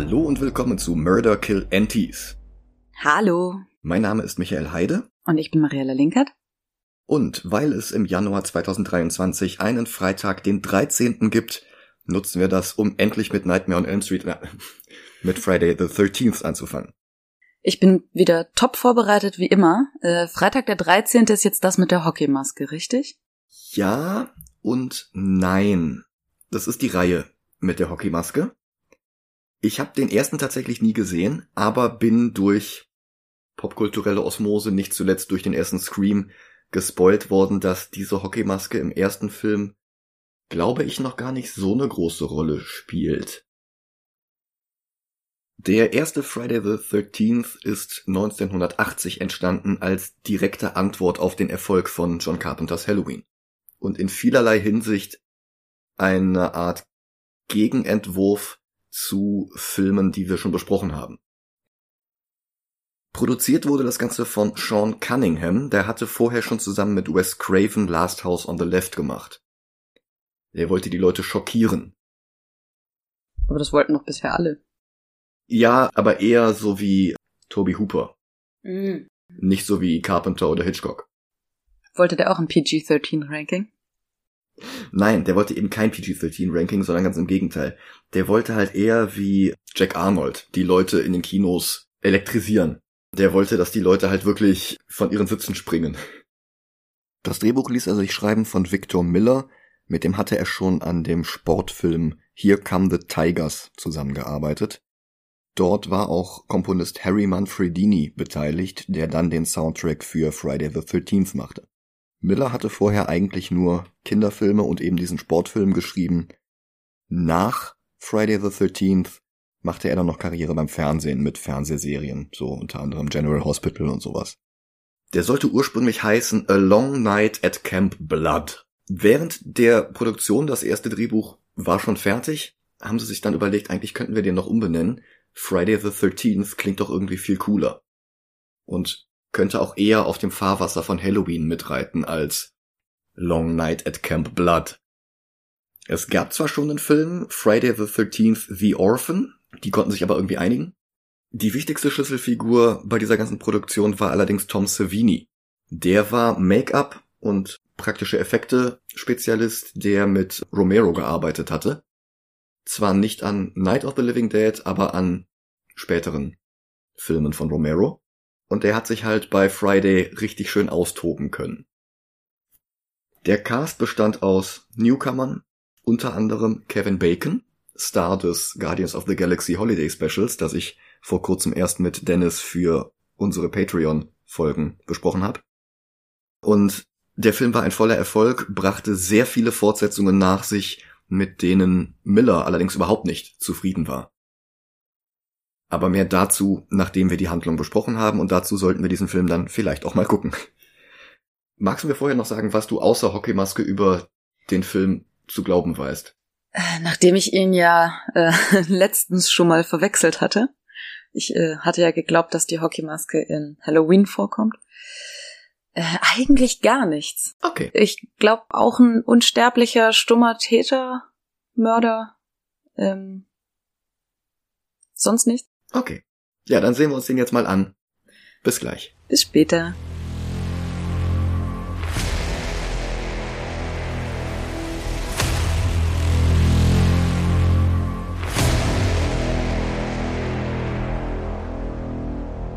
Hallo und willkommen zu Murder Kill Antis. Hallo. Mein Name ist Michael Heide. Und ich bin Mariella Linkert. Und weil es im Januar 2023 einen Freitag, den 13. gibt, nutzen wir das, um endlich mit Nightmare on Elm Street, äh, mit Friday the 13th anzufangen. Ich bin wieder top vorbereitet wie immer. Äh, Freitag der 13. ist jetzt das mit der Hockeymaske, richtig? Ja und nein. Das ist die Reihe mit der Hockeymaske. Ich habe den ersten tatsächlich nie gesehen, aber bin durch popkulturelle Osmose, nicht zuletzt durch den ersten Scream, gespoilt worden, dass diese Hockeymaske im ersten Film, glaube ich, noch gar nicht so eine große Rolle spielt. Der erste Friday the 13th ist 1980 entstanden als direkte Antwort auf den Erfolg von John Carpenters Halloween und in vielerlei Hinsicht eine Art Gegenentwurf zu Filmen, die wir schon besprochen haben. Produziert wurde das Ganze von Sean Cunningham, der hatte vorher schon zusammen mit Wes Craven Last House on the Left gemacht. Er wollte die Leute schockieren. Aber das wollten doch bisher alle. Ja, aber eher so wie Toby Hooper. Mhm. Nicht so wie Carpenter oder Hitchcock. Wollte der auch ein PG-13-Ranking? Nein, der wollte eben kein PG-13-Ranking, sondern ganz im Gegenteil. Der wollte halt eher wie Jack Arnold die Leute in den Kinos elektrisieren. Der wollte, dass die Leute halt wirklich von ihren Sitzen springen. Das Drehbuch ließ er sich schreiben von Victor Miller, mit dem hatte er schon an dem Sportfilm Here Come the Tigers zusammengearbeitet. Dort war auch Komponist Harry Manfredini beteiligt, der dann den Soundtrack für Friday the 13th machte. Miller hatte vorher eigentlich nur Kinderfilme und eben diesen Sportfilm geschrieben. Nach Friday the 13th machte er dann noch Karriere beim Fernsehen mit Fernsehserien, so unter anderem General Hospital und sowas. Der sollte ursprünglich heißen A Long Night at Camp Blood. Während der Produktion, das erste Drehbuch war schon fertig, haben sie sich dann überlegt, eigentlich könnten wir den noch umbenennen. Friday the 13th klingt doch irgendwie viel cooler. Und könnte auch eher auf dem Fahrwasser von Halloween mitreiten als Long Night at Camp Blood. Es gab zwar schon einen Film, Friday the 13th The Orphan, die konnten sich aber irgendwie einigen. Die wichtigste Schlüsselfigur bei dieser ganzen Produktion war allerdings Tom Savini. Der war Make-up und praktische Effekte Spezialist, der mit Romero gearbeitet hatte. Zwar nicht an Night of the Living Dead, aber an späteren Filmen von Romero. Und der hat sich halt bei Friday richtig schön austoben können. Der Cast bestand aus Newcomern, unter anderem Kevin Bacon, Star des Guardians of the Galaxy Holiday Specials, das ich vor kurzem erst mit Dennis für unsere Patreon-Folgen besprochen habe. Und der Film war ein voller Erfolg, brachte sehr viele Fortsetzungen nach sich, mit denen Miller allerdings überhaupt nicht zufrieden war. Aber mehr dazu, nachdem wir die Handlung besprochen haben, und dazu sollten wir diesen Film dann vielleicht auch mal gucken. Magst du mir vorher noch sagen, was du außer Hockeymaske über den Film zu glauben weißt? Äh, nachdem ich ihn ja äh, letztens schon mal verwechselt hatte. Ich äh, hatte ja geglaubt, dass die Hockeymaske in Halloween vorkommt. Äh, eigentlich gar nichts. Okay. Ich glaube auch ein unsterblicher, stummer Täter, Mörder. Ähm, sonst nichts. Okay. Ja, dann sehen wir uns den jetzt mal an. Bis gleich. Bis später.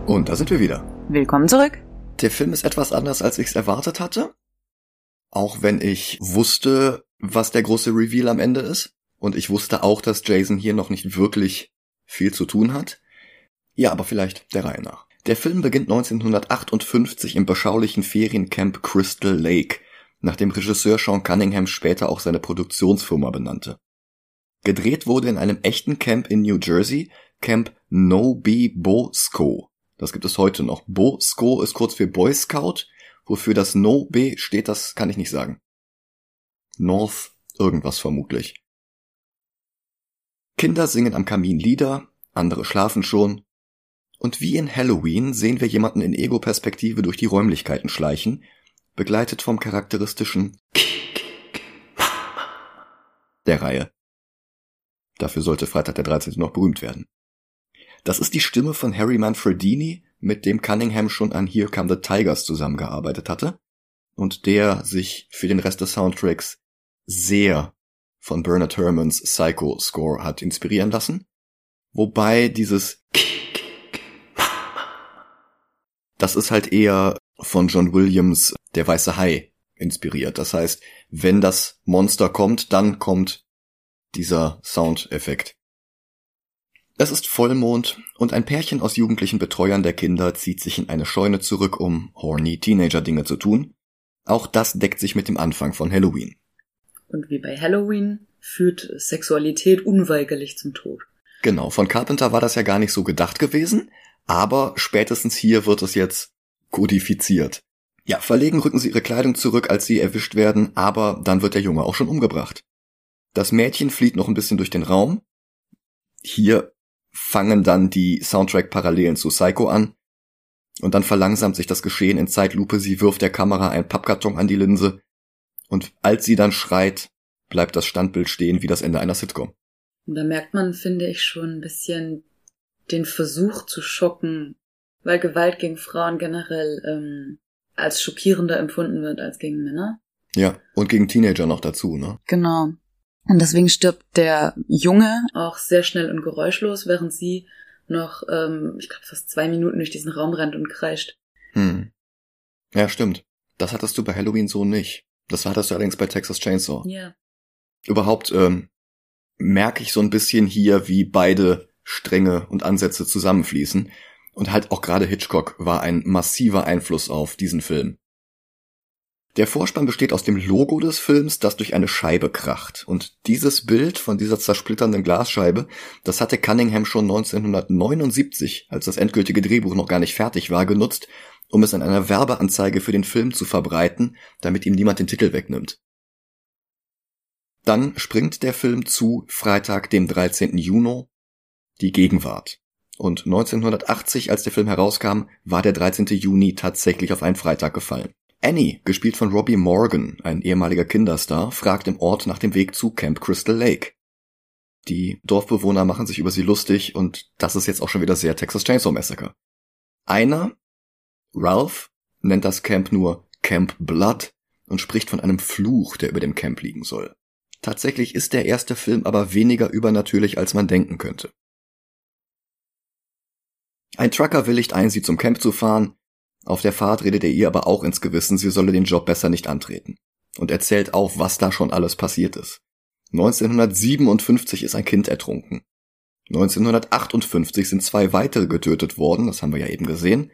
Und da sind wir wieder. Willkommen zurück. Der Film ist etwas anders, als ich es erwartet hatte. Auch wenn ich wusste, was der große Reveal am Ende ist. Und ich wusste auch, dass Jason hier noch nicht wirklich viel zu tun hat. Ja, aber vielleicht der Reihe nach. Der Film beginnt 1958 im beschaulichen Feriencamp Crystal Lake, nachdem Regisseur Sean Cunningham später auch seine Produktionsfirma benannte. Gedreht wurde in einem echten Camp in New Jersey, Camp No-B-Bosco. Das gibt es heute noch. Bosco ist kurz für Boy Scout. Wofür das No-B steht, das kann ich nicht sagen. North irgendwas vermutlich. Kinder singen am Kamin Lieder, andere schlafen schon. Und wie in Halloween sehen wir jemanden in Ego-Perspektive durch die Räumlichkeiten schleichen, begleitet vom charakteristischen der Reihe. Dafür sollte Freitag der 13. noch berühmt werden. Das ist die Stimme von Harry Manfredini, mit dem Cunningham schon an Here Come the Tigers zusammengearbeitet hatte und der sich für den Rest des Soundtracks sehr von Bernard Herrmanns Psycho Score hat inspirieren lassen. Wobei dieses das ist halt eher von John Williams Der weiße Hai inspiriert. Das heißt, wenn das Monster kommt, dann kommt dieser Soundeffekt. Es ist Vollmond und ein Pärchen aus jugendlichen Betreuern der Kinder zieht sich in eine Scheune zurück, um horny Teenager-Dinge zu tun. Auch das deckt sich mit dem Anfang von Halloween. Und wie bei Halloween führt Sexualität unweigerlich zum Tod. Genau, von Carpenter war das ja gar nicht so gedacht gewesen, aber spätestens hier wird es jetzt kodifiziert. Ja, verlegen rücken sie ihre Kleidung zurück, als sie erwischt werden, aber dann wird der Junge auch schon umgebracht. Das Mädchen flieht noch ein bisschen durch den Raum. Hier fangen dann die Soundtrack-Parallelen zu Psycho an. Und dann verlangsamt sich das Geschehen in Zeitlupe. Sie wirft der Kamera einen Pappkarton an die Linse. Und als sie dann schreit, bleibt das Standbild stehen wie das Ende einer Sitcom. Und da merkt man, finde ich, schon ein bisschen den Versuch zu schocken, weil Gewalt gegen Frauen generell ähm, als schockierender empfunden wird als gegen Männer. Ja, und gegen Teenager noch dazu, ne? Genau. Und deswegen stirbt der Junge auch sehr schnell und geräuschlos, während sie noch, ähm, ich glaube, fast zwei Minuten durch diesen Raum rennt und kreischt. Hm. Ja, stimmt. Das hattest du bei Halloween so nicht. Das hattest du allerdings bei Texas Chainsaw. Ja. Überhaupt ähm, merke ich so ein bisschen hier, wie beide Stränge und Ansätze zusammenfließen. Und halt auch gerade Hitchcock war ein massiver Einfluss auf diesen Film. Der Vorspann besteht aus dem Logo des Films, das durch eine Scheibe kracht. Und dieses Bild von dieser zersplitternden Glasscheibe, das hatte Cunningham schon 1979, als das endgültige Drehbuch noch gar nicht fertig war, genutzt, um es in einer Werbeanzeige für den Film zu verbreiten, damit ihm niemand den Titel wegnimmt. Dann springt der Film zu Freitag, dem 13. Juni, die Gegenwart. Und 1980, als der Film herauskam, war der 13. Juni tatsächlich auf einen Freitag gefallen. Annie, gespielt von Robbie Morgan, ein ehemaliger Kinderstar, fragt im Ort nach dem Weg zu Camp Crystal Lake. Die Dorfbewohner machen sich über sie lustig und das ist jetzt auch schon wieder sehr Texas Chainsaw Massacre. Einer, Ralph, nennt das Camp nur Camp Blood und spricht von einem Fluch, der über dem Camp liegen soll. Tatsächlich ist der erste Film aber weniger übernatürlich, als man denken könnte. Ein Trucker willigt ein, sie zum Camp zu fahren, auf der Fahrt redet er ihr aber auch ins Gewissen, sie solle den Job besser nicht antreten. Und erzählt auf, was da schon alles passiert ist. 1957 ist ein Kind ertrunken. 1958 sind zwei weitere getötet worden, das haben wir ja eben gesehen.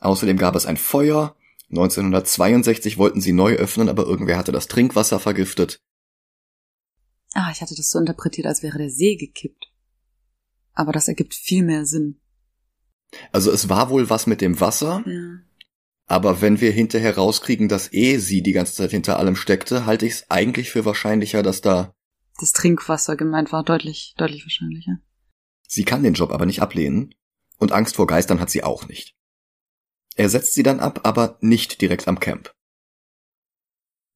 Außerdem gab es ein Feuer. 1962 wollten sie neu öffnen, aber irgendwer hatte das Trinkwasser vergiftet. Ah, ich hatte das so interpretiert, als wäre der See gekippt. Aber das ergibt viel mehr Sinn. Also es war wohl was mit dem Wasser. Ja. Aber wenn wir hinterher rauskriegen, dass eh sie die ganze Zeit hinter allem steckte, halte ich es eigentlich für wahrscheinlicher, dass da das Trinkwasser gemeint war, deutlich, deutlich wahrscheinlicher. Sie kann den Job aber nicht ablehnen und Angst vor Geistern hat sie auch nicht. Er setzt sie dann ab, aber nicht direkt am Camp.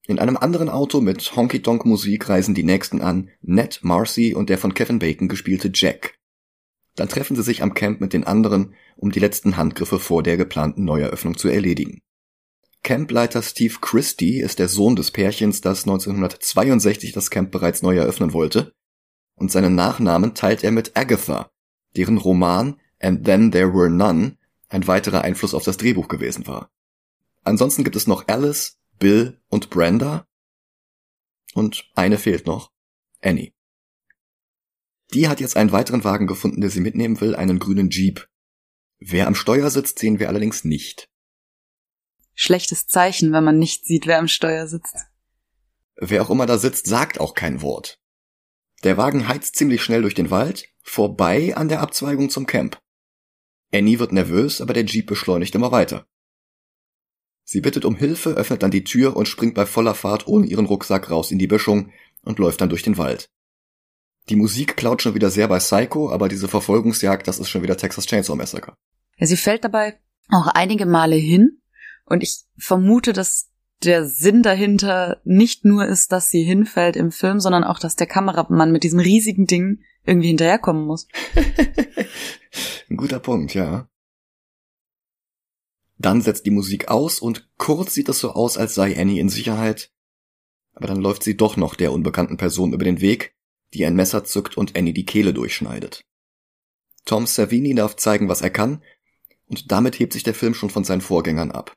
In einem anderen Auto mit Honky-Tonk-Musik reisen die nächsten an Ned, Marcy und der von Kevin Bacon gespielte Jack. Dann treffen sie sich am Camp mit den anderen, um die letzten Handgriffe vor der geplanten Neueröffnung zu erledigen. Campleiter Steve Christie ist der Sohn des Pärchens, das 1962 das Camp bereits neu eröffnen wollte, und seinen Nachnamen teilt er mit Agatha, deren Roman And Then There Were None ein weiterer Einfluss auf das Drehbuch gewesen war. Ansonsten gibt es noch Alice, Bill und Brenda, und eine fehlt noch, Annie. Die hat jetzt einen weiteren Wagen gefunden, der sie mitnehmen will, einen grünen Jeep. Wer am Steuer sitzt, sehen wir allerdings nicht. Schlechtes Zeichen, wenn man nicht sieht, wer am Steuer sitzt. Wer auch immer da sitzt, sagt auch kein Wort. Der Wagen heizt ziemlich schnell durch den Wald, vorbei an der Abzweigung zum Camp. Annie wird nervös, aber der Jeep beschleunigt immer weiter. Sie bittet um Hilfe, öffnet dann die Tür und springt bei voller Fahrt ohne ihren Rucksack raus in die Böschung und läuft dann durch den Wald. Die Musik klaut schon wieder sehr bei Psycho, aber diese Verfolgungsjagd, das ist schon wieder Texas Chainsaw Massacre. Ja, sie fällt dabei auch einige Male hin und ich vermute, dass der Sinn dahinter nicht nur ist, dass sie hinfällt im Film, sondern auch, dass der Kameramann mit diesem riesigen Ding irgendwie hinterherkommen muss. Ein guter Punkt, ja. Dann setzt die Musik aus und kurz sieht es so aus, als sei Annie in Sicherheit. Aber dann läuft sie doch noch der unbekannten Person über den Weg, die ein Messer zückt und Annie die Kehle durchschneidet. Tom Savini darf zeigen, was er kann, und damit hebt sich der Film schon von seinen Vorgängern ab.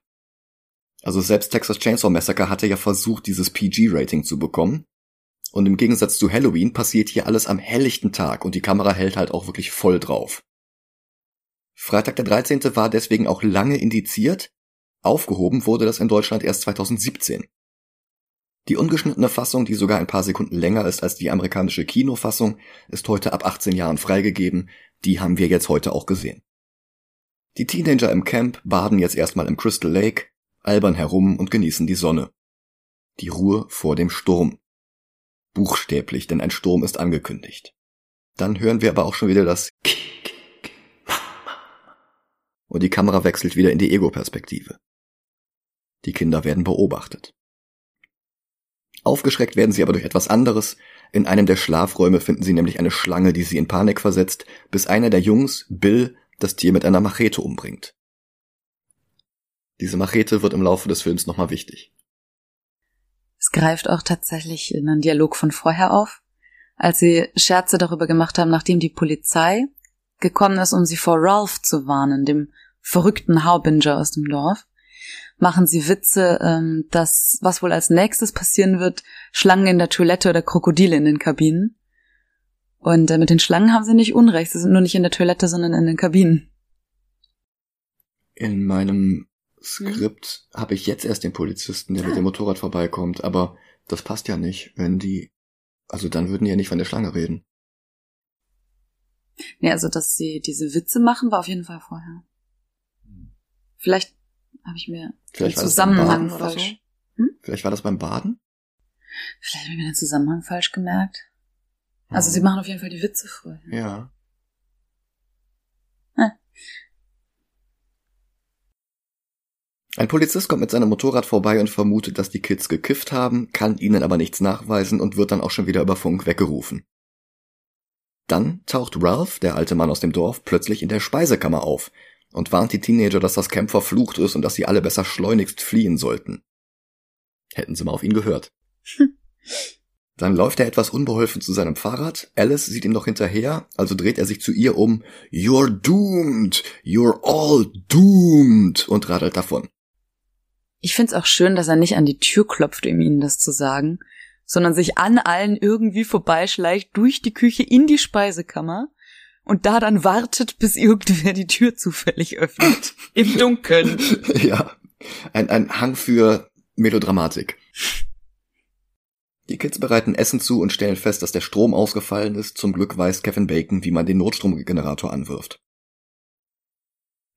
Also selbst Texas Chainsaw Massacre hatte ja versucht, dieses PG-Rating zu bekommen. Und im Gegensatz zu Halloween passiert hier alles am helllichten Tag und die Kamera hält halt auch wirklich voll drauf. Freitag der 13. war deswegen auch lange indiziert, aufgehoben wurde das in Deutschland erst 2017. Die ungeschnittene Fassung, die sogar ein paar Sekunden länger ist als die amerikanische Kinofassung, ist heute ab 18 Jahren freigegeben, die haben wir jetzt heute auch gesehen. Die Teenager im Camp baden jetzt erstmal im Crystal Lake, albern herum und genießen die Sonne. Die Ruhe vor dem Sturm. Buchstäblich, denn ein Sturm ist angekündigt. Dann hören wir aber auch schon wieder das und die Kamera wechselt wieder in die Ego-Perspektive. Die Kinder werden beobachtet. Aufgeschreckt werden sie aber durch etwas anderes. In einem der Schlafräume finden sie nämlich eine Schlange, die sie in Panik versetzt, bis einer der Jungs, Bill, das Tier mit einer Machete umbringt. Diese Machete wird im Laufe des Films nochmal wichtig. Es greift auch tatsächlich in einen Dialog von vorher auf, als sie Scherze darüber gemacht haben, nachdem die Polizei gekommen ist, um sie vor Ralph zu warnen, dem verrückten Harbinger aus dem Dorf, machen sie Witze, ähm, dass was wohl als nächstes passieren wird, Schlangen in der Toilette oder Krokodile in den Kabinen. Und äh, mit den Schlangen haben sie nicht unrecht, sie sind nur nicht in der Toilette, sondern in den Kabinen. In meinem Skript hm? habe ich jetzt erst den Polizisten, der ah. mit dem Motorrad vorbeikommt, aber das passt ja nicht, wenn die, also dann würden die ja nicht von der Schlange reden. Nee, also dass sie diese Witze machen, war auf jeden Fall vorher. Vielleicht habe ich mir Vielleicht den Zusammenhang falsch. So? Hm? Vielleicht war das beim Baden? Vielleicht habe ich mir den Zusammenhang falsch gemerkt. Also sie machen auf jeden Fall die Witze vorher. Ja. Hm. Ein Polizist kommt mit seinem Motorrad vorbei und vermutet, dass die Kids gekifft haben, kann ihnen aber nichts nachweisen und wird dann auch schon wieder über Funk weggerufen. Dann taucht Ralph, der alte Mann aus dem Dorf, plötzlich in der Speisekammer auf und warnt die Teenager, dass das Camp verflucht ist und dass sie alle besser schleunigst fliehen sollten. Hätten sie mal auf ihn gehört. Dann läuft er etwas unbeholfen zu seinem Fahrrad. Alice sieht ihm noch hinterher, also dreht er sich zu ihr um. You're doomed! You're all doomed! und radelt davon. Ich find's auch schön, dass er nicht an die Tür klopft, um ihnen das zu sagen, sondern sich an allen irgendwie vorbeischleicht durch die Küche in die Speisekammer und da dann wartet, bis irgendwer die Tür zufällig öffnet. Im Dunkeln. Ja. Ein, ein Hang für Melodramatik. Die Kids bereiten Essen zu und stellen fest, dass der Strom ausgefallen ist. Zum Glück weiß Kevin Bacon, wie man den Notstromgenerator anwirft.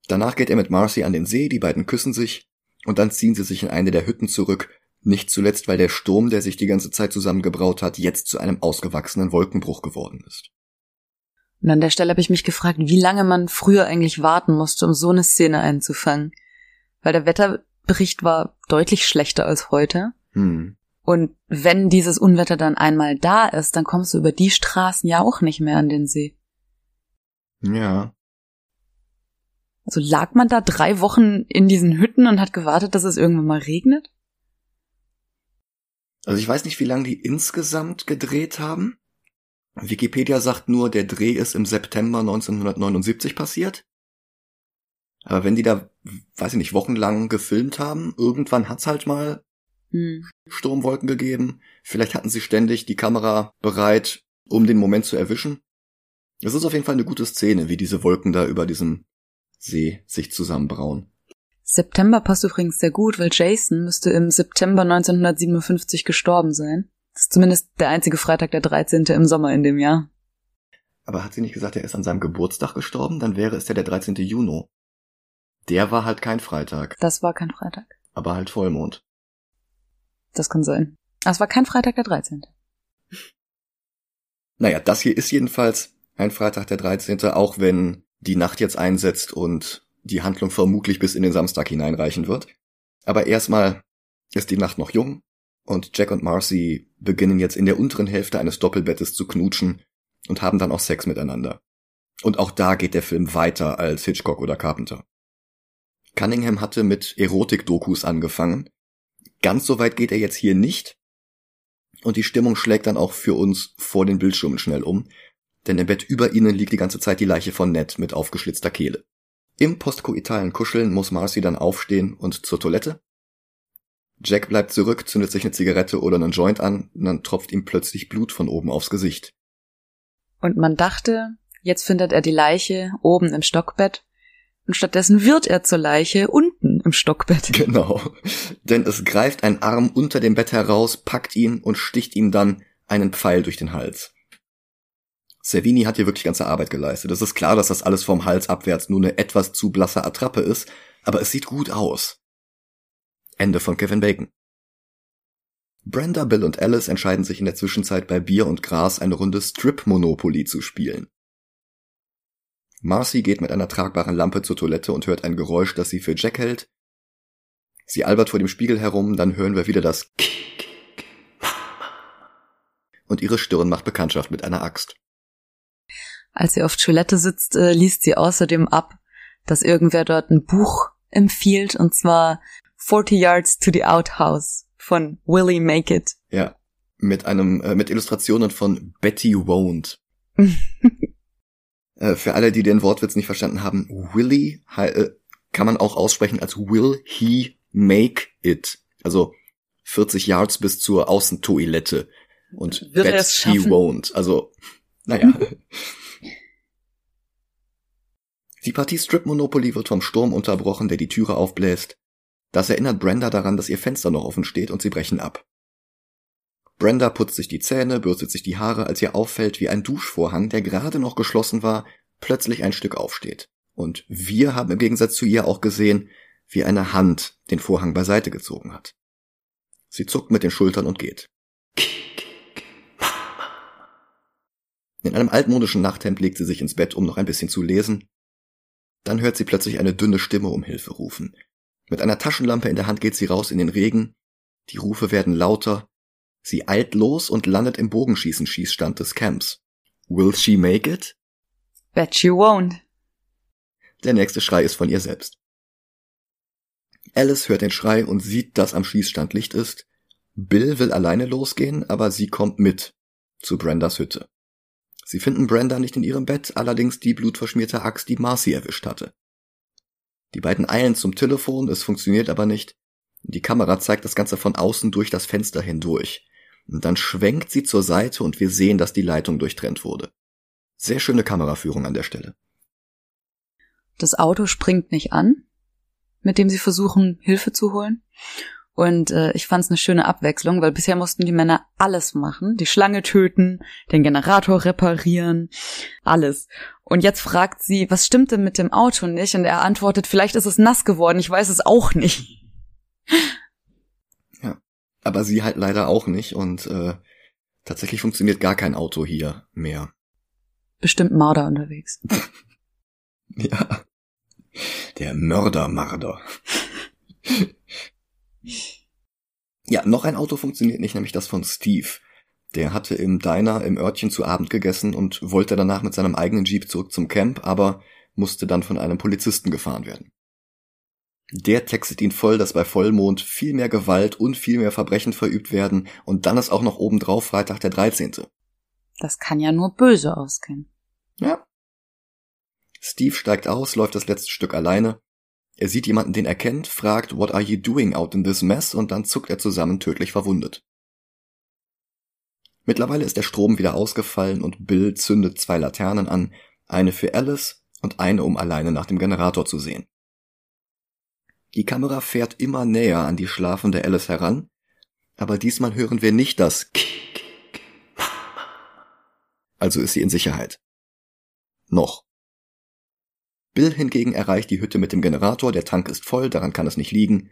Danach geht er mit Marcy an den See, die beiden küssen sich, und dann ziehen sie sich in eine der Hütten zurück, nicht zuletzt, weil der Sturm, der sich die ganze Zeit zusammengebraut hat, jetzt zu einem ausgewachsenen Wolkenbruch geworden ist. Und an der Stelle habe ich mich gefragt, wie lange man früher eigentlich warten musste, um so eine Szene einzufangen. Weil der Wetterbericht war deutlich schlechter als heute. Hm. Und wenn dieses Unwetter dann einmal da ist, dann kommst du über die Straßen ja auch nicht mehr an den See. Ja. Also lag man da drei Wochen in diesen Hütten und hat gewartet, dass es irgendwann mal regnet? Also ich weiß nicht, wie lange die insgesamt gedreht haben. Wikipedia sagt nur, der Dreh ist im September 1979 passiert. Aber wenn die da, weiß ich nicht, wochenlang gefilmt haben, irgendwann hat's halt mal hm. Sturmwolken gegeben. Vielleicht hatten sie ständig die Kamera bereit, um den Moment zu erwischen. Es ist auf jeden Fall eine gute Szene, wie diese Wolken da über diesem See sich zusammenbrauen. September passt übrigens sehr gut, weil Jason müsste im September 1957 gestorben sein. Das ist zumindest der einzige Freitag der 13. im Sommer in dem Jahr. Aber hat sie nicht gesagt, er ist an seinem Geburtstag gestorben? Dann wäre es ja der 13. Juni. Der war halt kein Freitag. Das war kein Freitag. Aber halt Vollmond. Das kann sein. Aber es war kein Freitag der 13. Naja, das hier ist jedenfalls ein Freitag der 13., auch wenn die Nacht jetzt einsetzt und die Handlung vermutlich bis in den Samstag hineinreichen wird. Aber erstmal ist die Nacht noch jung und Jack und Marcy beginnen jetzt in der unteren Hälfte eines Doppelbettes zu knutschen und haben dann auch Sex miteinander. Und auch da geht der Film weiter als Hitchcock oder Carpenter. Cunningham hatte mit Erotik-Dokus angefangen. Ganz so weit geht er jetzt hier nicht. Und die Stimmung schlägt dann auch für uns vor den Bildschirmen schnell um, denn im Bett über ihnen liegt die ganze Zeit die Leiche von Ned mit aufgeschlitzter Kehle. Im postkoitalen Kuscheln muss Marcy dann aufstehen und zur Toilette. Jack bleibt zurück, zündet sich eine Zigarette oder einen Joint an, und dann tropft ihm plötzlich Blut von oben aufs Gesicht. Und man dachte, jetzt findet er die Leiche oben im Stockbett und stattdessen wird er zur Leiche unten im Stockbett. Genau. Denn es greift ein Arm unter dem Bett heraus, packt ihn und sticht ihm dann einen Pfeil durch den Hals. Servini hat hier wirklich ganze Arbeit geleistet. Es ist klar, dass das alles vom Hals abwärts nur eine etwas zu blasse Attrappe ist, aber es sieht gut aus. Ende von Kevin Bacon. Brenda, Bill und Alice entscheiden sich in der Zwischenzeit bei Bier und Gras eine Runde Strip Monopoly zu spielen. Marcy geht mit einer tragbaren Lampe zur Toilette und hört ein Geräusch, das sie für Jack hält. Sie albert vor dem Spiegel herum, dann hören wir wieder das und ihre Stirn macht Bekanntschaft mit einer Axt. Als sie auf Toilette sitzt, äh, liest sie außerdem ab, dass irgendwer dort ein Buch empfiehlt, und zwar 40 Yards to the Outhouse von Willie Make It. Ja, mit einem äh, mit Illustrationen von Betty Won't. äh, für alle, die den Wortwitz nicht verstanden haben, Willie äh, kann man auch aussprechen als Will he make it. Also 40 Yards bis zur Außentoilette. Und Wird er Bet he won't. Also, naja. Die Partie Strip Monopoly wird vom Sturm unterbrochen, der die Türe aufbläst. Das erinnert Brenda daran, dass ihr Fenster noch offen steht und sie brechen ab. Brenda putzt sich die Zähne, bürstet sich die Haare, als ihr auffällt, wie ein Duschvorhang, der gerade noch geschlossen war, plötzlich ein Stück aufsteht. Und wir haben im Gegensatz zu ihr auch gesehen, wie eine Hand den Vorhang beiseite gezogen hat. Sie zuckt mit den Schultern und geht. In einem altmodischen Nachthemd legt sie sich ins Bett, um noch ein bisschen zu lesen. Dann hört sie plötzlich eine dünne Stimme um Hilfe rufen. Mit einer Taschenlampe in der Hand geht sie raus in den Regen. Die Rufe werden lauter. Sie eilt los und landet im Bogenschießen-Schießstand des Camps. Will she make it? Bet you won't. Der nächste Schrei ist von ihr selbst. Alice hört den Schrei und sieht, dass am Schießstand Licht ist. Bill will alleine losgehen, aber sie kommt mit zu Brendas Hütte. Sie finden Brenda nicht in ihrem Bett, allerdings die blutverschmierte Axt, die Marcy erwischt hatte. Die beiden eilen zum Telefon, es funktioniert aber nicht. Die Kamera zeigt das Ganze von außen durch das Fenster hindurch. Und dann schwenkt sie zur Seite und wir sehen, dass die Leitung durchtrennt wurde. Sehr schöne Kameraführung an der Stelle. Das Auto springt nicht an, mit dem sie versuchen, Hilfe zu holen. Und äh, ich fand es eine schöne Abwechslung, weil bisher mussten die Männer alles machen. Die Schlange töten, den Generator reparieren, alles. Und jetzt fragt sie, was stimmt denn mit dem Auto nicht? Und er antwortet, vielleicht ist es nass geworden, ich weiß es auch nicht. Aber sie halt leider auch nicht und äh, tatsächlich funktioniert gar kein Auto hier mehr. Bestimmt Marder unterwegs. Ja. Der Mördermarder. Ja, noch ein Auto funktioniert nicht, nämlich das von Steve. Der hatte im Diner im Örtchen zu Abend gegessen und wollte danach mit seinem eigenen Jeep zurück zum Camp, aber musste dann von einem Polizisten gefahren werden. Der textet ihn voll, dass bei Vollmond viel mehr Gewalt und viel mehr Verbrechen verübt werden und dann ist auch noch obendrauf Freitag der 13. Das kann ja nur böse ausgehen. Ja. Steve steigt aus, läuft das letzte Stück alleine. Er sieht jemanden, den er kennt, fragt, What are you doing out in this mess? und dann zuckt er zusammen, tödlich verwundet. Mittlerweile ist der Strom wieder ausgefallen und Bill zündet zwei Laternen an, eine für Alice und eine, um alleine nach dem Generator zu sehen. Die Kamera fährt immer näher an die schlafende Alice heran, aber diesmal hören wir nicht das Also ist sie in Sicherheit. Noch. Bill hingegen erreicht die Hütte mit dem Generator, der Tank ist voll, daran kann es nicht liegen.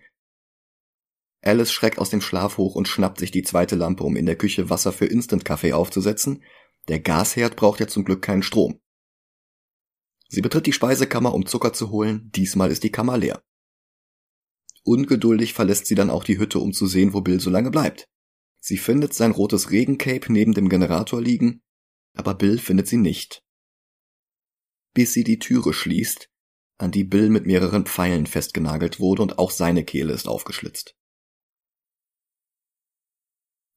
Alice schreckt aus dem Schlaf hoch und schnappt sich die zweite Lampe, um in der Küche Wasser für Instant-Kaffee aufzusetzen. Der Gasherd braucht ja zum Glück keinen Strom. Sie betritt die Speisekammer, um Zucker zu holen, diesmal ist die Kammer leer. Ungeduldig verlässt sie dann auch die Hütte, um zu sehen, wo Bill so lange bleibt. Sie findet sein rotes Regencape neben dem Generator liegen, aber Bill findet sie nicht. Bis sie die Türe schließt, an die Bill mit mehreren Pfeilen festgenagelt wurde und auch seine Kehle ist aufgeschlitzt.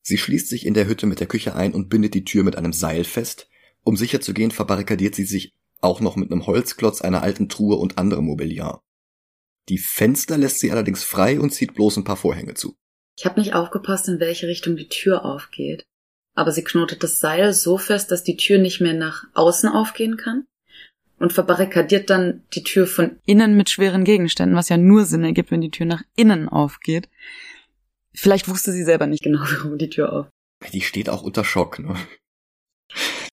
Sie schließt sich in der Hütte mit der Küche ein und bindet die Tür mit einem Seil fest. Um sicher zu gehen, verbarrikadiert sie sich auch noch mit einem Holzklotz, einer alten Truhe und anderem Mobiliar. Die Fenster lässt sie allerdings frei und zieht bloß ein paar Vorhänge zu. Ich habe nicht aufgepasst, in welche Richtung die Tür aufgeht. Aber sie knotet das Seil so fest, dass die Tür nicht mehr nach außen aufgehen kann und verbarrikadiert dann die Tür von innen mit schweren Gegenständen, was ja nur Sinn ergibt, wenn die Tür nach innen aufgeht. Vielleicht wusste sie selber nicht genau, warum die Tür auf. Die steht auch unter Schock, ne?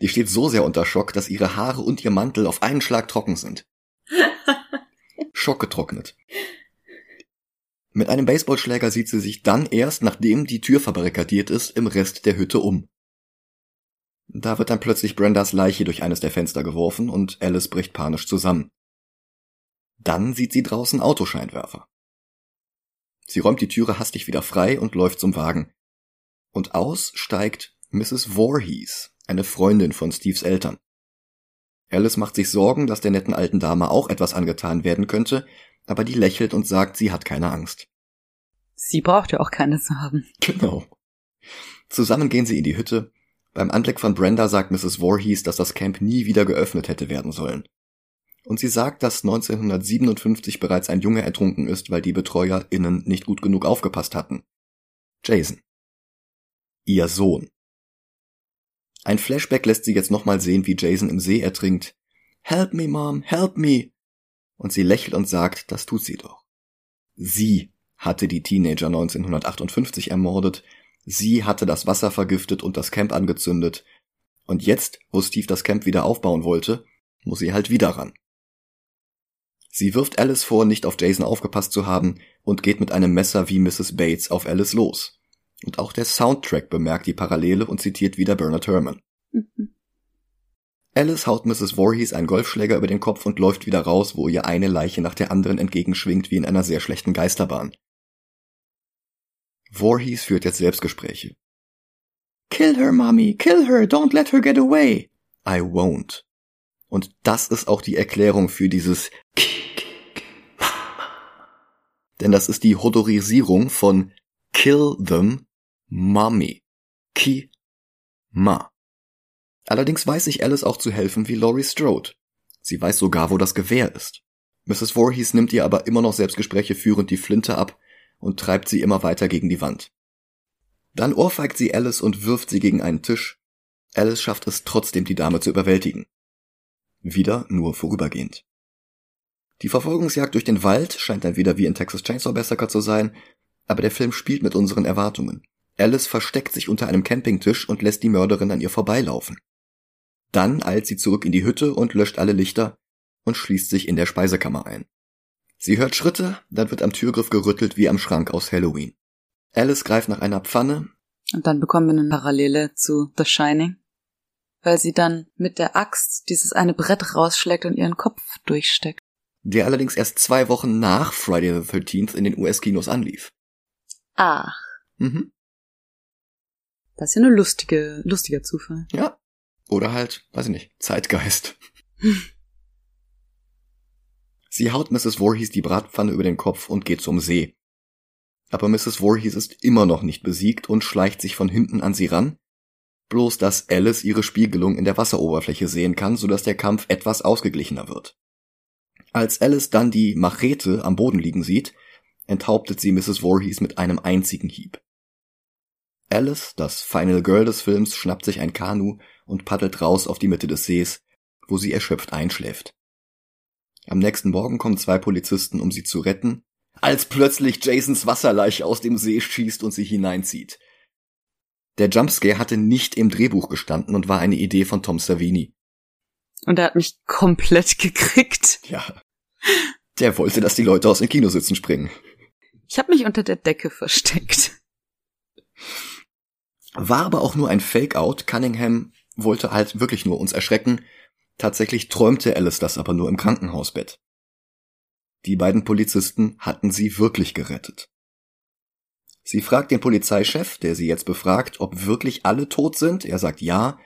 Die steht so sehr unter Schock, dass ihre Haare und ihr Mantel auf einen Schlag trocken sind. Schockgetrocknet. Mit einem Baseballschläger sieht sie sich dann erst, nachdem die Tür verbarrikadiert ist, im Rest der Hütte um. Da wird dann plötzlich Brendas Leiche durch eines der Fenster geworfen und Alice bricht panisch zusammen. Dann sieht sie draußen Autoscheinwerfer. Sie räumt die Türe hastig wieder frei und läuft zum Wagen. Und aus steigt Mrs. Voorhees, eine Freundin von Steves Eltern. Alice macht sich Sorgen, dass der netten alten Dame auch etwas angetan werden könnte, aber die lächelt und sagt, sie hat keine Angst. Sie braucht ja auch keine zu haben. Genau. Zusammen gehen sie in die Hütte. Beim Anblick von Brenda sagt Mrs. Voorhees, dass das Camp nie wieder geöffnet hätte werden sollen. Und sie sagt, dass 1957 bereits ein Junge ertrunken ist, weil die BetreuerInnen nicht gut genug aufgepasst hatten. Jason. Ihr Sohn. Ein Flashback lässt sie jetzt nochmal sehen, wie Jason im See ertrinkt. Help me, Mom, help me! Und sie lächelt und sagt, das tut sie doch. Sie hatte die Teenager 1958 ermordet, sie hatte das Wasser vergiftet und das Camp angezündet, und jetzt, wo Steve das Camp wieder aufbauen wollte, muss sie halt wieder ran. Sie wirft Alice vor, nicht auf Jason aufgepasst zu haben und geht mit einem Messer wie Mrs. Bates auf Alice los. Und auch der Soundtrack bemerkt die Parallele und zitiert wieder Bernard Herrmann. Mhm. Alice haut Mrs. Voorhees einen Golfschläger über den Kopf und läuft wieder raus, wo ihr eine Leiche nach der anderen entgegenschwingt wie in einer sehr schlechten Geisterbahn. Voorhees führt jetzt Selbstgespräche. Kill her, Mommy, kill her, don't let her get away. I won't. Und das ist auch die Erklärung für dieses Denn das ist die Hodorisierung von Kill them, Mommy. Ki, ma. Allerdings weiß sich Alice auch zu helfen wie Laurie Strode. Sie weiß sogar, wo das Gewehr ist. Mrs. Voorhees nimmt ihr aber immer noch Selbstgespräche führend die Flinte ab und treibt sie immer weiter gegen die Wand. Dann ohrfeigt sie Alice und wirft sie gegen einen Tisch. Alice schafft es trotzdem, die Dame zu überwältigen. Wieder nur vorübergehend. Die Verfolgungsjagd durch den Wald scheint dann wieder wie in Texas Chainsaw Massacre zu sein, aber der Film spielt mit unseren Erwartungen. Alice versteckt sich unter einem Campingtisch und lässt die Mörderin an ihr vorbeilaufen. Dann eilt sie zurück in die Hütte und löscht alle Lichter und schließt sich in der Speisekammer ein. Sie hört Schritte, dann wird am Türgriff gerüttelt wie am Schrank aus Halloween. Alice greift nach einer Pfanne. Und dann bekommen wir eine Parallele zu The Shining, weil sie dann mit der Axt dieses eine Brett rausschlägt und ihren Kopf durchsteckt. Der allerdings erst zwei Wochen nach Friday the 13th in den US-Kinos anlief. Ach. Mhm. Das ist ja eine lustige, lustiger Zufall. Ja. Oder halt, weiß ich nicht, Zeitgeist. Sie haut Mrs. Voorhees die Bratpfanne über den Kopf und geht zum See. Aber Mrs. Voorhees ist immer noch nicht besiegt und schleicht sich von hinten an sie ran, bloß dass Alice ihre Spiegelung in der Wasseroberfläche sehen kann, sodass der Kampf etwas ausgeglichener wird. Als Alice dann die Machete am Boden liegen sieht, enthauptet sie Mrs. Voorhees mit einem einzigen Hieb. Alice, das Final Girl des Films, schnappt sich ein Kanu und paddelt raus auf die Mitte des Sees, wo sie erschöpft einschläft. Am nächsten Morgen kommen zwei Polizisten, um sie zu retten, als plötzlich Jasons Wasserleiche aus dem See schießt und sie hineinzieht. Der Jumpscare hatte nicht im Drehbuch gestanden und war eine Idee von Tom Savini. Und er hat mich komplett gekriegt. Ja. Der wollte, dass die Leute aus den Kinositzen springen. Ich habe mich unter der Decke versteckt. War aber auch nur ein Fake-out. Cunningham wollte halt wirklich nur uns erschrecken. Tatsächlich träumte Alice das aber nur im Krankenhausbett. Die beiden Polizisten hatten sie wirklich gerettet. Sie fragt den Polizeichef, der sie jetzt befragt, ob wirklich alle tot sind. Er sagt ja.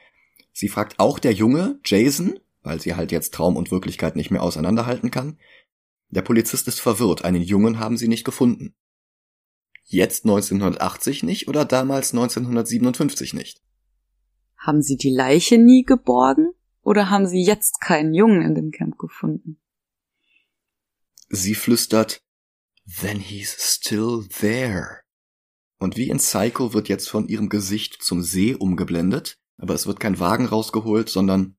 Sie fragt auch der Junge, Jason, weil sie halt jetzt Traum und Wirklichkeit nicht mehr auseinanderhalten kann. Der Polizist ist verwirrt, einen Jungen haben sie nicht gefunden. Jetzt 1980 nicht oder damals 1957 nicht? Haben sie die Leiche nie geborgen? Oder haben sie jetzt keinen Jungen in dem Camp gefunden? Sie flüstert, Then he's still there. Und wie in Psycho wird jetzt von ihrem Gesicht zum See umgeblendet, aber es wird kein Wagen rausgeholt, sondern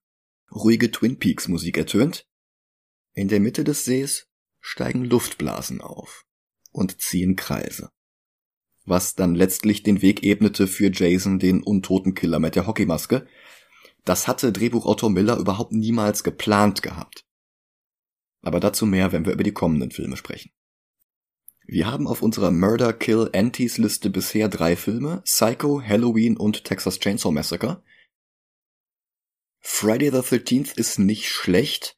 ruhige Twin Peaks Musik ertönt. In der Mitte des Sees steigen Luftblasen auf und ziehen Kreise. Was dann letztlich den Weg ebnete für Jason, den untoten Killer mit der Hockeymaske. Das hatte Drehbuchautor Miller überhaupt niemals geplant gehabt. Aber dazu mehr, wenn wir über die kommenden Filme sprechen. Wir haben auf unserer Murder Kill Antis Liste bisher drei Filme, Psycho, Halloween und Texas Chainsaw Massacre. Friday the 13th ist nicht schlecht,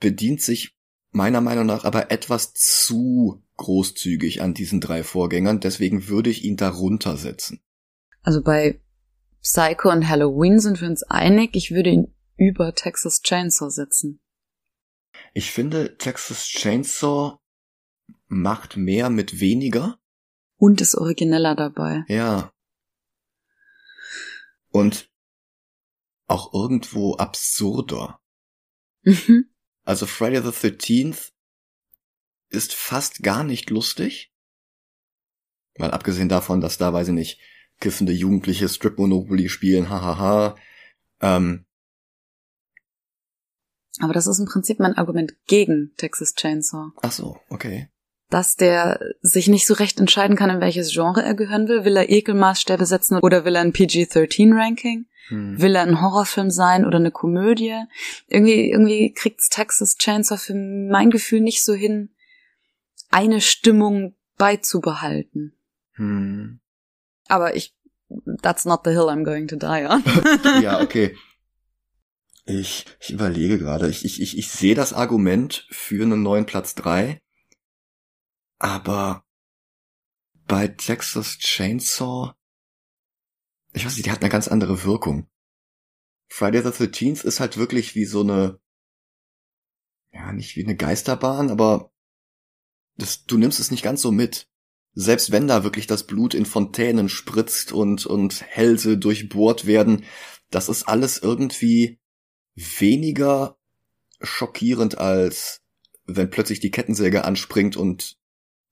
bedient sich meiner Meinung nach aber etwas zu großzügig an diesen drei Vorgängern, deswegen würde ich ihn darunter setzen. Also bei Psycho und Halloween sind wir uns einig, ich würde ihn über Texas Chainsaw setzen. Ich finde, Texas Chainsaw macht mehr mit weniger. Und ist origineller dabei. Ja. Und auch irgendwo absurder. Mhm. Also Friday the 13th ist fast gar nicht lustig. Mal abgesehen davon, dass da, weiß ich nicht, kiffende Jugendliche Strip Monopoly spielen, hahaha. Ähm, Aber das ist im Prinzip mein Argument gegen Texas Chainsaw. ach so, okay. Dass der sich nicht so recht entscheiden kann, in welches Genre er gehören will. Will er Ekelmaßstäbe setzen oder will er ein PG-13-Ranking? Hm. Will er ein Horrorfilm sein oder eine Komödie? Irgendwie, irgendwie kriegt's Texas Chainsaw für mein Gefühl nicht so hin, eine Stimmung beizubehalten. Hm. Aber ich, that's not the hill I'm going to die on. Ja, okay. Ich, ich überlege gerade. Ich, ich, ich, ich sehe das Argument für einen neuen Platz drei, aber bei Texas Chainsaw, ich weiß nicht, die hat eine ganz andere Wirkung. Friday the 13th ist halt wirklich wie so eine, ja, nicht wie eine Geisterbahn, aber das, du nimmst es nicht ganz so mit. Selbst wenn da wirklich das Blut in Fontänen spritzt und, und Hälse durchbohrt werden, das ist alles irgendwie weniger schockierend als wenn plötzlich die Kettensäge anspringt und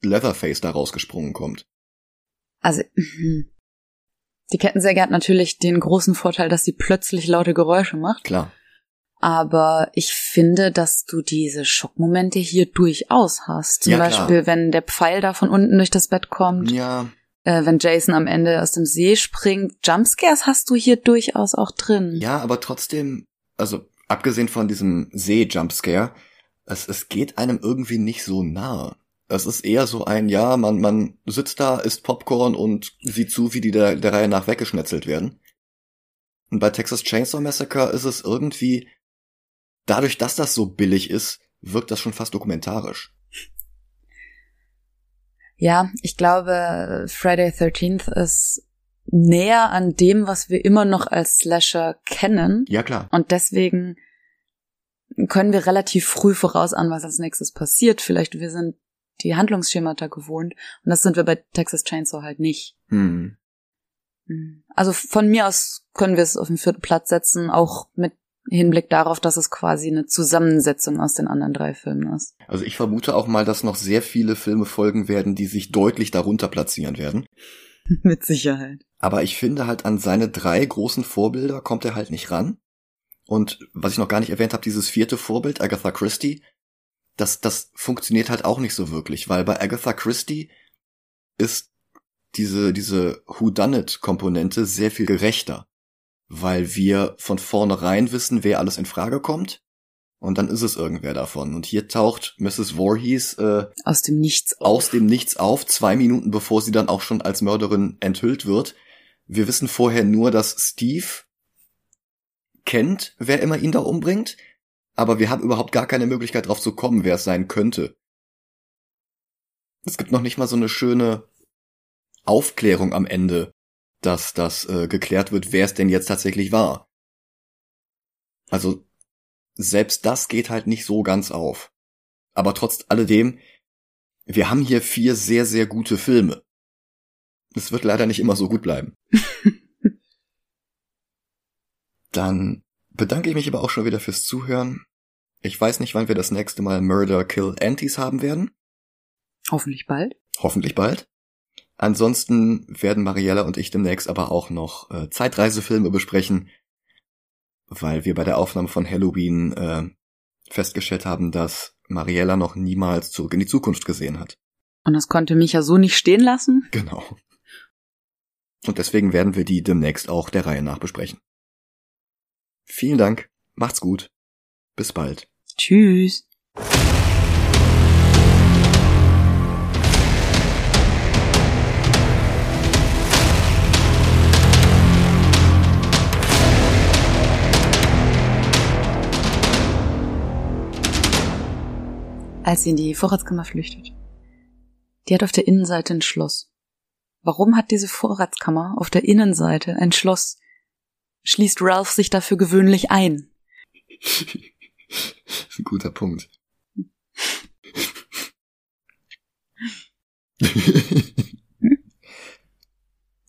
Leatherface da rausgesprungen kommt. Also, mhm. die Kettensäge hat natürlich den großen Vorteil, dass sie plötzlich laute Geräusche macht. Klar. Aber ich finde, dass du diese Schockmomente hier durchaus hast. Zum Ja, klar. Beispiel, wenn der Pfeil da von unten durch das Bett kommt, Ja, äh, wenn Jason am Ende aus dem See springt. Jumpscares hast du hier durchaus auch drin. ja, aber trotzdem, also abgesehen von diesem See-Jumpscare, es, es geht einem irgendwie nicht so nahe. Es ist eher so ein, ja, man, man sitzt da, isst Popcorn und sieht zu, wie die der, der Reihe nach weggeschnetzelt werden. Und bei Texas Chainsaw Massacre ist es irgendwie, dadurch, dass das so billig ist, wirkt das schon fast dokumentarisch. Ja, ich glaube, Friday 13th ist näher an dem, was wir immer noch als Slasher kennen. Ja, klar. Und deswegen können wir relativ früh vorausahnen, was als nächstes passiert. Vielleicht wir sind die Handlungsschemata gewohnt. Und das sind wir bei Texas Chainsaw halt nicht. Hm. Mhm. Also von mir aus können wir es auf den vierten Platz setzen, auch mit Hinblick darauf, dass es quasi eine Zusammensetzung aus den anderen drei Filmen ist. Also ich vermute auch mal, dass noch sehr viele Filme folgen werden, die sich deutlich darunter platzieren werden. mit Sicherheit. Aber ich finde halt an seine drei großen Vorbilder kommt er halt nicht ran. Und was ich noch gar nicht erwähnt habe, dieses vierte Vorbild, Agatha Christie, das, das funktioniert halt auch nicht so wirklich, weil bei Agatha Christie ist diese, diese Whodunit-Komponente sehr viel gerechter. Weil wir von vornherein wissen, wer alles in Frage kommt. Und dann ist es irgendwer davon. Und hier taucht Mrs. Voorhees äh, Aus dem Nichts. aus dem Nichts auf, zwei Minuten bevor sie dann auch schon als Mörderin enthüllt wird. Wir wissen vorher nur, dass Steve kennt, wer immer ihn da umbringt, aber wir haben überhaupt gar keine Möglichkeit drauf zu kommen, wer es sein könnte. Es gibt noch nicht mal so eine schöne Aufklärung am Ende, dass das äh, geklärt wird, wer es denn jetzt tatsächlich war. Also selbst das geht halt nicht so ganz auf. Aber trotz alledem, wir haben hier vier sehr, sehr gute Filme. Es wird leider nicht immer so gut bleiben. Dann bedanke ich mich aber auch schon wieder fürs Zuhören. Ich weiß nicht, wann wir das nächste Mal Murder Kill Antis haben werden. Hoffentlich bald. Hoffentlich bald. Ansonsten werden Mariella und ich demnächst aber auch noch äh, Zeitreisefilme besprechen, weil wir bei der Aufnahme von Halloween äh, festgestellt haben, dass Mariella noch niemals zurück in die Zukunft gesehen hat. Und das konnte mich ja so nicht stehen lassen. Genau. Und deswegen werden wir die demnächst auch der Reihe nach besprechen. Vielen Dank, macht's gut, bis bald. Tschüss. Als sie in die Vorratskammer flüchtet. Die hat auf der Innenseite ein Schloss. Warum hat diese Vorratskammer auf der Innenseite ein Schloss? Schließt Ralph sich dafür gewöhnlich ein? ein guter Punkt.